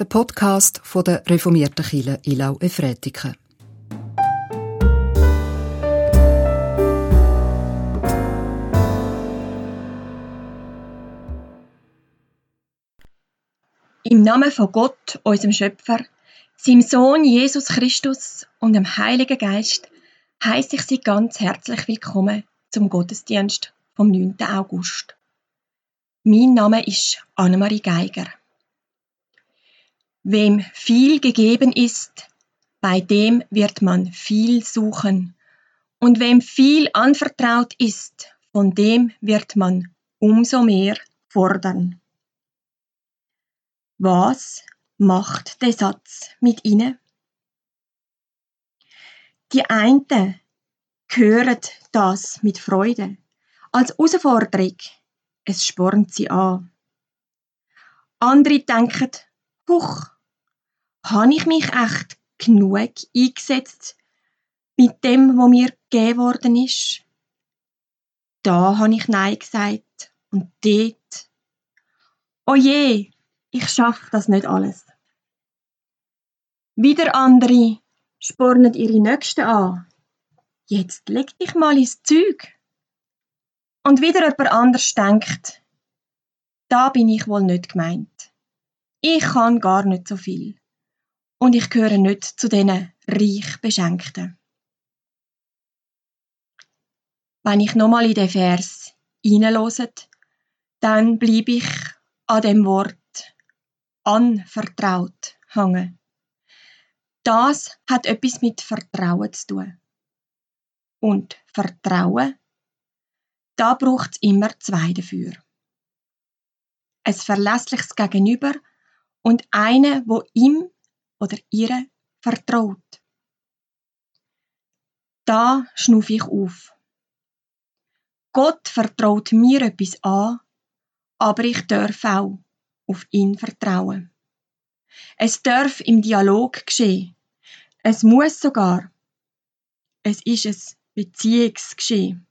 der Podcast von der reformierten Kirche Ilau Efretiken. Im Namen von Gott, unserem Schöpfer, seinem Sohn Jesus Christus und dem Heiligen Geist heiße ich Sie ganz herzlich willkommen zum Gottesdienst vom 9. August. Mein Name ist Annemarie Geiger. Wem viel gegeben ist, bei dem wird man viel suchen. Und wem viel anvertraut ist, von dem wird man umso mehr fordern. Was macht der Satz mit ihnen? Die einen hören das mit Freude, als Herausforderung. Es spornt sie an. Andere denken, huch, habe ich mich echt genug eingesetzt mit dem, was mir gegeben worden ist? Da habe ich Nein gesagt und dort. Oh je, ich schaffe das nicht alles. Wieder andere spornen ihre Nächsten an. Jetzt leg dich mal ins Zeug. Und wieder jemand anders denkt, da bin ich wohl nicht gemeint. Ich kann gar nicht so viel. Und ich gehöre nicht zu denen reich Beschenkten. Wenn ich nochmal in den Vers hineinlose, dann bleibe ich an dem Wort anvertraut hängen. Das hat etwas mit Vertrauen zu tun. Und Vertrauen, da braucht es immer zwei dafür. Ein verlässliches Gegenüber und eine, wo ihm oder ihr vertraut. Da schnuff ich auf. Gott vertraut mir etwas an, aber ich darf auch auf ihn vertrauen. Es darf im Dialog geschehen. Es muss sogar. Es ist ein Beziehungsgeschehen.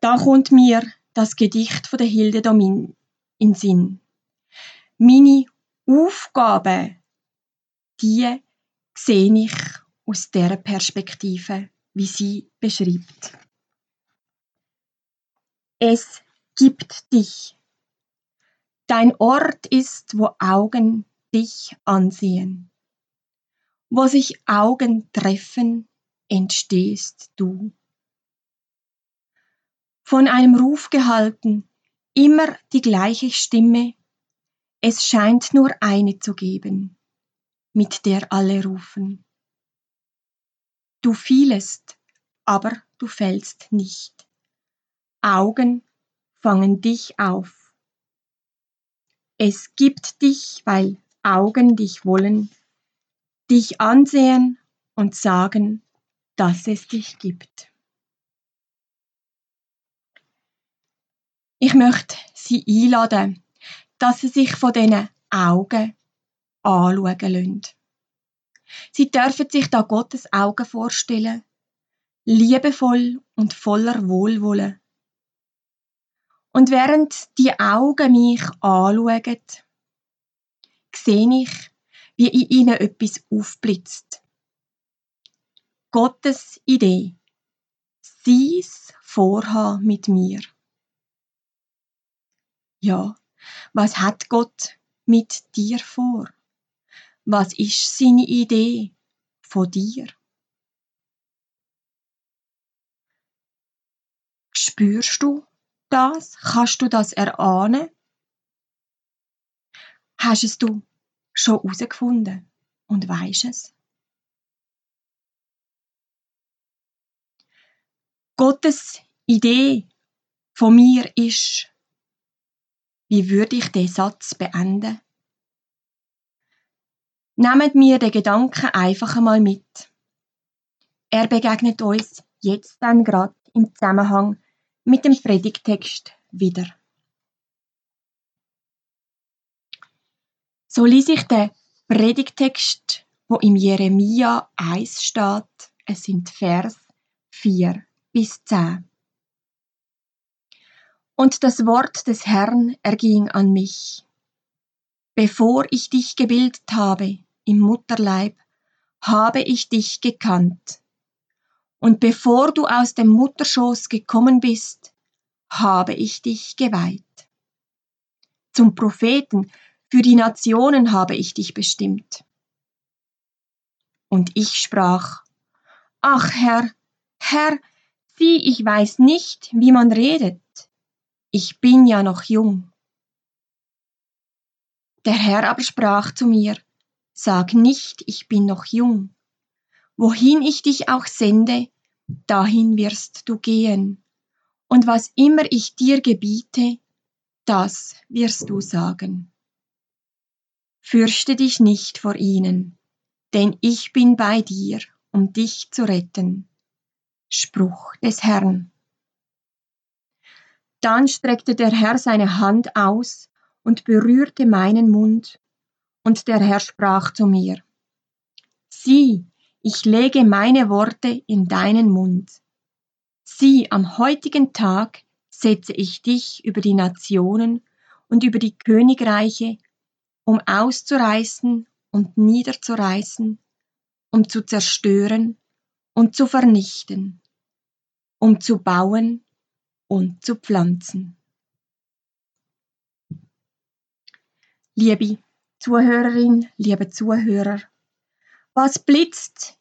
Da kommt mir das Gedicht von der Hilde Domin in Sinn. Meine Aufgabe, die sehe ich aus der Perspektive, wie sie beschreibt. Es gibt dich. Dein Ort ist, wo Augen dich ansehen. Wo sich Augen treffen, entstehst du. Von einem Ruf gehalten, immer die gleiche Stimme, es scheint nur eine zu geben, mit der alle rufen. Du fielest, aber du fällst nicht. Augen fangen dich auf. Es gibt dich, weil Augen dich wollen, dich ansehen und sagen, dass es dich gibt. Ich möchte Sie einladen, dass Sie sich von diesen Augen anschauen lassen. Sie dürfen sich da Gottes Augen vorstellen, liebevoll und voller Wohlwollen. Und während die Augen mich anschauen, sehe ich, wie in ihnen etwas aufblitzt. Gottes Idee. Sein Vorhaben mit mir. Ja, was hat Gott mit dir vor? Was ist seine Idee von dir? Spürst du, das? Kannst du das erahnen? Hast es du schon herausgefunden und weisst es? Gottes Idee von mir ist, wie würde ich den Satz beenden? Nehmt mir den Gedanken einfach einmal mit. Er begegnet uns jetzt dann gerade im Zusammenhang mit dem Predigtext wieder. So ließ ich den Predigtext, wo im Jeremia 1 steht, es sind Vers 4 bis 10. Und das Wort des Herrn erging an mich. Bevor ich dich gebildet habe im Mutterleib, habe ich dich gekannt. Und bevor du aus dem Mutterschoß gekommen bist, habe ich dich geweiht. Zum Propheten für die Nationen habe ich dich bestimmt. Und ich sprach, Ach Herr, Herr, sieh, ich weiß nicht, wie man redet. Ich bin ja noch jung. Der Herr aber sprach zu mir, Sag nicht, ich bin noch jung. Wohin ich dich auch sende, dahin wirst du gehen. Und was immer ich dir gebiete, das wirst du sagen. Fürchte dich nicht vor ihnen, denn ich bin bei dir, um dich zu retten. Spruch des Herrn. Dann streckte der Herr seine Hand aus und berührte meinen Mund, und der Herr sprach zu mir, Sieh, ich lege meine Worte in deinen Mund. Sieh, am heutigen Tag setze ich dich über die Nationen und über die Königreiche, um auszureißen und niederzureißen, um zu zerstören und zu vernichten, um zu bauen und zu pflanzen. Liebe Zuhörerin, liebe Zuhörer, was blitzt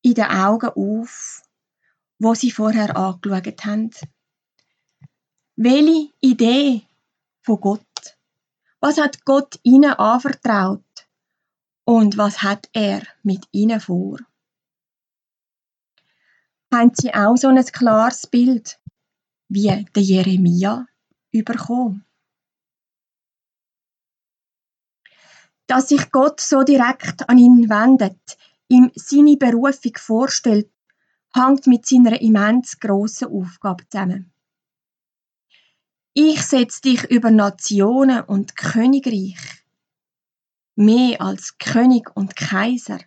in den Augen auf, wo Sie vorher angeschaut haben? Welche Idee von Gott? Was hat Gott Ihnen anvertraut? Und was hat er mit Ihnen vor? Haben Sie auch so ein klares Bild wie der Jeremia überkommen? dass sich Gott so direkt an ihn wendet, ihm seine Berufung vorstellt, hängt mit seiner immens grossen Aufgabe zusammen. Ich setze dich über Nationen und Königreich. Mehr als König und Kaiser.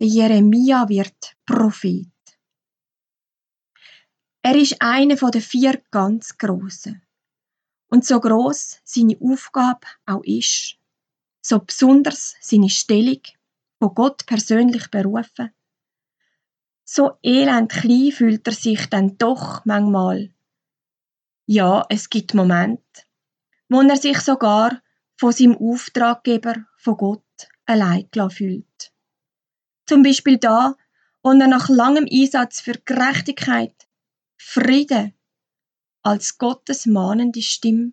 Der Jeremia wird Prophet. Er ist einer von den vier ganz Grossen. Und so groß seine Aufgabe auch ist, so besonders seine Stellung, von Gott persönlich berufen, so elend klein fühlt er sich dann doch manchmal. Ja, es gibt Momente, wo er sich sogar von seinem Auftraggeber, von Gott, allein fühlt. Zum Beispiel da, wo er nach langem Einsatz für Gerechtigkeit, Frieden, als Gottes mahnende Stimme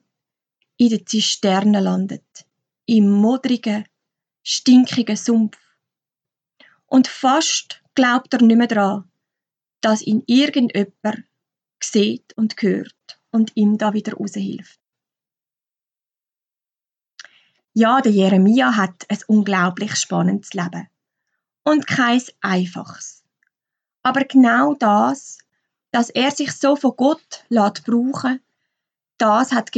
in der Zisterne landet im modrigen, stinkigen Sumpf. Und fast glaubt er nicht mehr daran, dass ihn irgendjemand sieht und hört und ihm da wieder raushilft. Ja, der Jeremia hat ein unglaublich spannendes Leben. Und kein einfaches. Aber genau das, dass er sich so von Gott lässt brauchen, das hat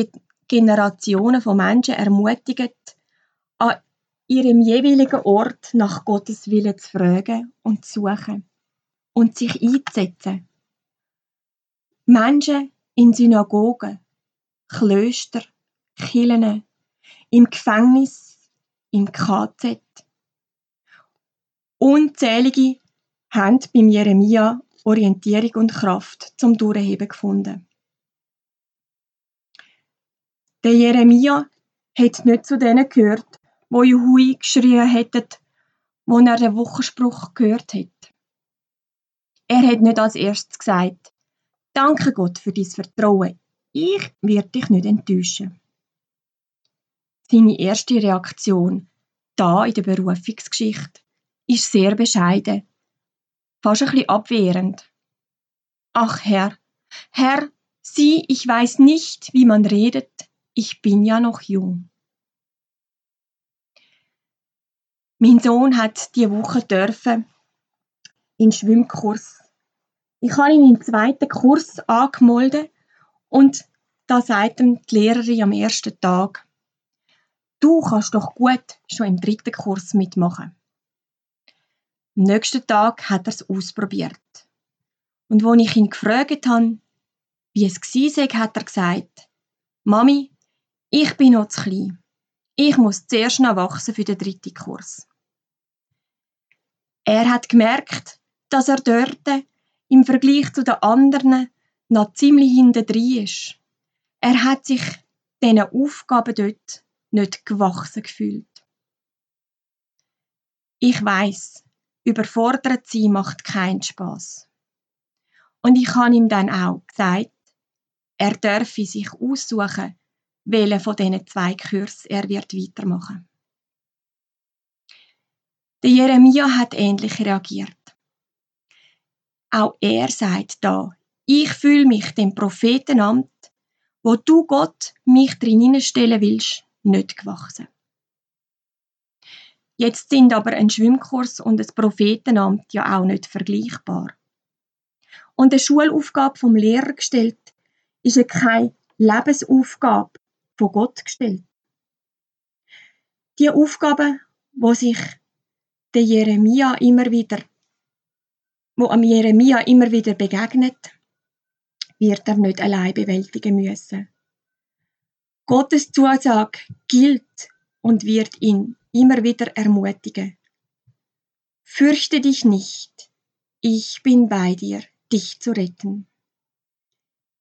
Generationen von Menschen ermutigt, an ihrem jeweiligen Ort nach Gottes Willen zu fragen und zu suchen und sich einzusetzen. Menschen in Synagogen, Klöster, Kirchen, im Gefängnis, im KZ. Unzählige haben beim Jeremia Orientierung und Kraft zum Durchheben gefunden. Der Jeremia hat nicht zu denen gehört, wo Juhui geschrien hätten, wo er den Wochenspruch gehört hat. Er hat nicht als erstes gesagt, Danke Gott für dein Vertrauen, ich werde dich nicht enttäuschen. Seine erste Reaktion, da in der Berufungsgeschichte, ist sehr bescheiden, fast ein bisschen abwehrend. Ach Herr, Herr, sieh, ich weiß nicht, wie man redet, ich bin ja noch jung. Mein Sohn hat diese Woche dürfen in Schwimmkurs. Ich habe ihn im zweiten Kurs angemeldet und da sagt ihm die Lehrerin am ersten Tag, du kannst doch gut schon im dritten Kurs mitmachen. Am nächsten Tag hat er es ausprobiert. Und als ich ihn gefragt habe, wie es war, hat er gesagt, Mami, ich bin noch zu klein. ich muss zuerst noch wachsen für den dritten Kurs. Er hat gemerkt, dass er dort im Vergleich zu den anderen noch ziemlich hintendrein ist. Er hat sich diesen Aufgaben dort nicht gewachsen gefühlt. Ich weiß, überfordert sein macht keinen Spaß. Und ich habe ihm dann auch gesagt, er dürfe sich aussuchen, welchen von diesen zwei Kursen er wird weitermachen. Der Jeremia hat ähnlich reagiert. Auch er sagt da, ich fühle mich dem Prophetenamt, wo du Gott mich drin stellen willst, nicht gewachsen. Jetzt sind aber ein Schwimmkurs und das Prophetenamt ja auch nicht vergleichbar. Und eine Schulaufgabe vom Lehrer gestellt, ist ja keine Lebensaufgabe von Gott gestellt. Die Aufgaben, wo sich der Jeremia immer wieder, wo am Jeremia immer wieder begegnet, wird er nicht allein bewältigen müssen. Gottes Zusage gilt und wird ihn immer wieder ermutigen. Fürchte dich nicht, ich bin bei dir, dich zu retten.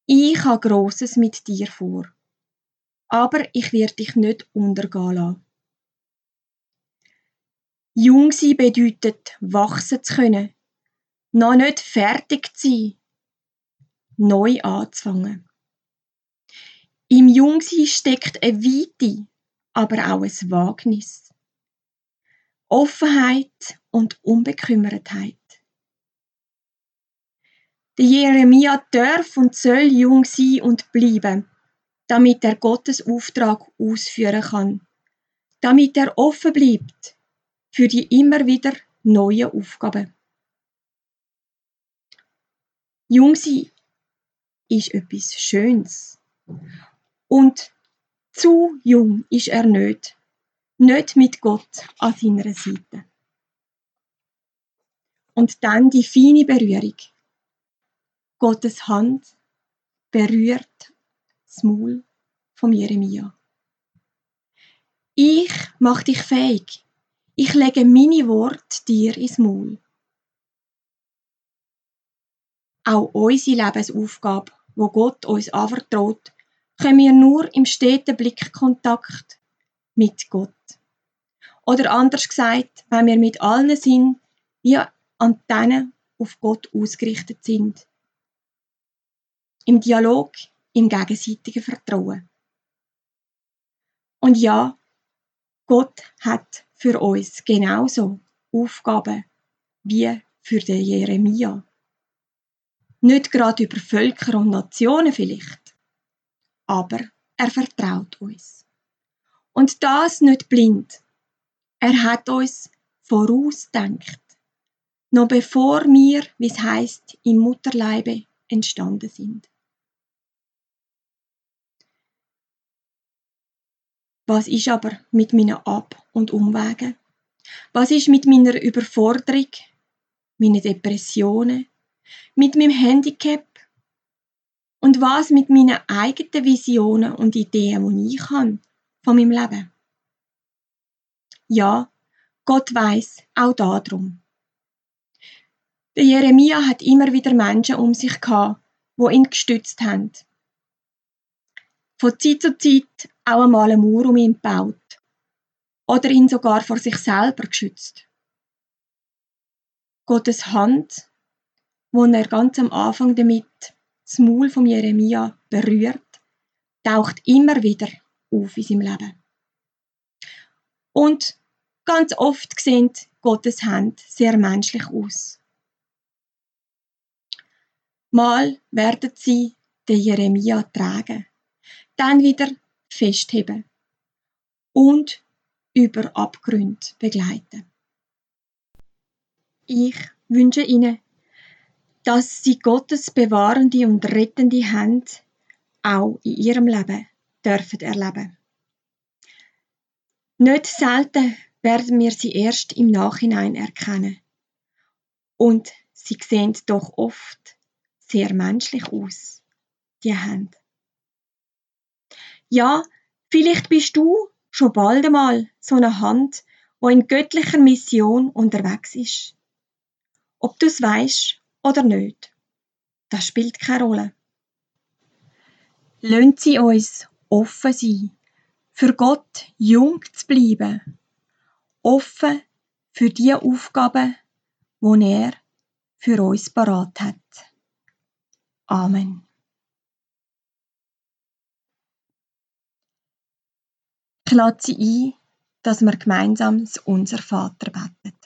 Ich habe Großes mit dir vor, aber ich werde dich nicht untergehen lassen. Jung sein bedeutet, wachsen zu können, noch nicht fertig zu sein, neu anzufangen. Im Jungsein steckt eine Weite, aber auch ein Wagnis. Offenheit und Unbekümmertheit. Der Jeremia darf und soll jung sein und bleiben, damit er Gottes Auftrag ausführen kann, damit er offen bleibt für die immer wieder neuen Aufgaben. Jung sein ist etwas Schönes. Und zu jung ist er nicht nicht mit Gott an seiner Seite. Und dann die feine Berührung. Gottes Hand berührt das Maul von Jeremia. Ich mach dich fähig. Ich lege meine Worte dir ins Maul. Auch unsere Lebensaufgabe, wo Gott uns anvertraut, können wir nur im steten Blickkontakt mit Gott. Oder anders gesagt, wenn wir mit allen sind, wie Antennen auf Gott ausgerichtet sind. Im Dialog, im gegenseitigen Vertrauen. Und ja, Gott hat für uns genauso Aufgaben wie für den Jeremia. Nicht gerade über Völker und Nationen vielleicht, aber er vertraut uns. Und das nicht blind. Er hat uns vorausdenkt, noch bevor wir, wie es heißt, im Mutterleibe entstanden sind. Was ist aber mit meinen Ab- und Umwegen? Was ist mit meiner Überforderung, meinen Depressionen, mit meinem Handicap? Und was mit meinen eigenen Visionen und Ideen, die ich habe? Von meinem Leben. Ja, Gott weiß auch darum. Der Jeremia hat immer wieder Menschen um sich gehabt, wo ihn gestützt haben. Von Zeit zu Zeit auch einmal eine Mauer um ihn gebaut oder ihn sogar vor sich selber geschützt. Gottes Hand, wo er ganz am Anfang damit das Maul von Jeremia berührt, taucht immer wieder auf in seinem Leben. Und ganz oft sehen Gottes Hand sehr menschlich aus. Mal werden sie den Jeremia tragen, dann wieder festheben und über Abgründe begleiten. Ich wünsche Ihnen, dass Sie Gottes bewahrende und rettende Hand auch in Ihrem Leben dürfen erleben. Nicht selten werden wir sie erst im Nachhinein erkennen. Und sie sehen doch oft sehr menschlich aus, die Hände. Ja, vielleicht bist du schon bald einmal so eine Hand, wo in göttlicher Mission unterwegs ist. Ob du es weißt oder nicht, das spielt keine Rolle. Lönt sie uns offen sein, für Gott jung zu bleiben, offen für die Aufgaben, die er für uns parat hat. Amen. Ich lade Sie ein, dass wir gemeinsam das Unser Vater beten.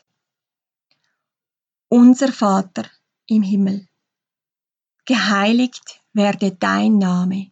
Unser Vater im Himmel, geheiligt werde dein Name,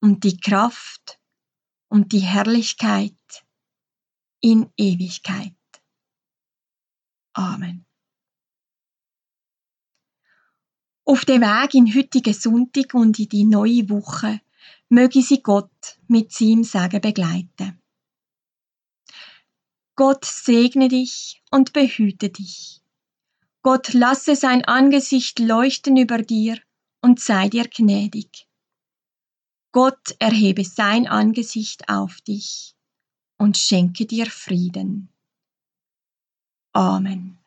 und die Kraft und die Herrlichkeit in Ewigkeit. Amen. Auf dem Weg in heutigen Sonntag und in die neue Woche möge sie Gott mit seinem Segen begleiten. Gott segne dich und behüte dich. Gott lasse sein Angesicht leuchten über dir und sei dir gnädig. Gott erhebe sein Angesicht auf dich und schenke dir Frieden. Amen.